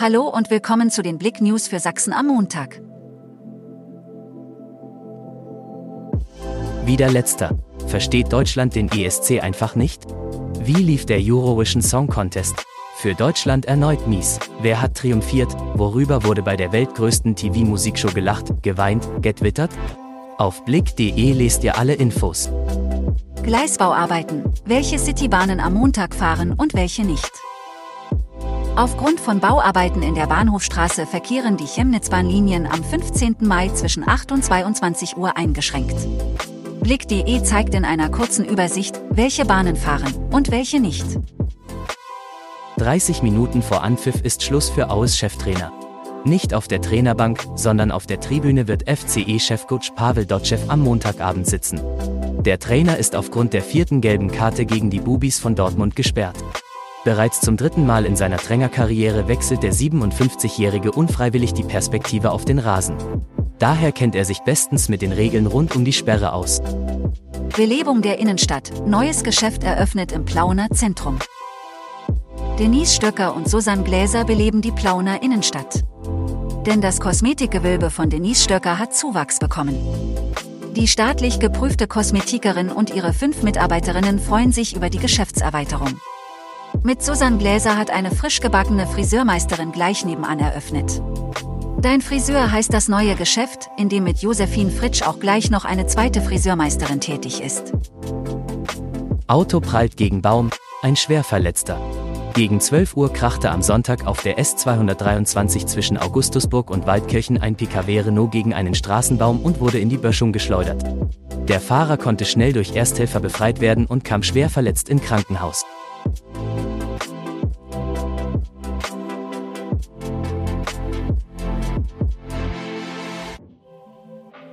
Hallo und willkommen zu den Blick News für Sachsen am Montag. Wieder letzter. Versteht Deutschland den ESC einfach nicht? Wie lief der Eurovision Song Contest? Für Deutschland erneut mies. Wer hat triumphiert? Worüber wurde bei der weltgrößten TV-Musikshow gelacht, geweint, getwittert? Auf blick.de lest ihr alle Infos. Gleisbauarbeiten. Welche Citybahnen am Montag fahren und welche nicht? Aufgrund von Bauarbeiten in der Bahnhofstraße verkehren die Chemnitzbahnlinien am 15. Mai zwischen 8 und 22 Uhr eingeschränkt. Blick.de zeigt in einer kurzen Übersicht, welche Bahnen fahren und welche nicht. 30 Minuten vor Anpfiff ist Schluss für Aues Cheftrainer. Nicht auf der Trainerbank, sondern auf der Tribüne wird FCE-Chefcoach Pavel Dotschew am Montagabend sitzen. Der Trainer ist aufgrund der vierten gelben Karte gegen die Bubis von Dortmund gesperrt. Bereits zum dritten Mal in seiner Trainerkarriere wechselt der 57-Jährige unfreiwillig die Perspektive auf den Rasen. Daher kennt er sich bestens mit den Regeln rund um die Sperre aus. Belebung der Innenstadt. Neues Geschäft eröffnet im Plauner Zentrum. Denise Stöcker und Susanne Gläser beleben die Plauner Innenstadt. Denn das Kosmetikgewölbe von Denise Stöcker hat Zuwachs bekommen. Die staatlich geprüfte Kosmetikerin und ihre fünf Mitarbeiterinnen freuen sich über die Geschäftserweiterung. Mit Susanne Gläser hat eine frisch gebackene Friseurmeisterin gleich nebenan eröffnet. Dein Friseur heißt das neue Geschäft, in dem mit Josephine Fritsch auch gleich noch eine zweite Friseurmeisterin tätig ist. Auto prallt gegen Baum, ein Schwerverletzter. Gegen 12 Uhr krachte am Sonntag auf der S223 zwischen Augustusburg und Waldkirchen ein PKW Renault gegen einen Straßenbaum und wurde in die Böschung geschleudert. Der Fahrer konnte schnell durch Ersthelfer befreit werden und kam schwer verletzt in Krankenhaus.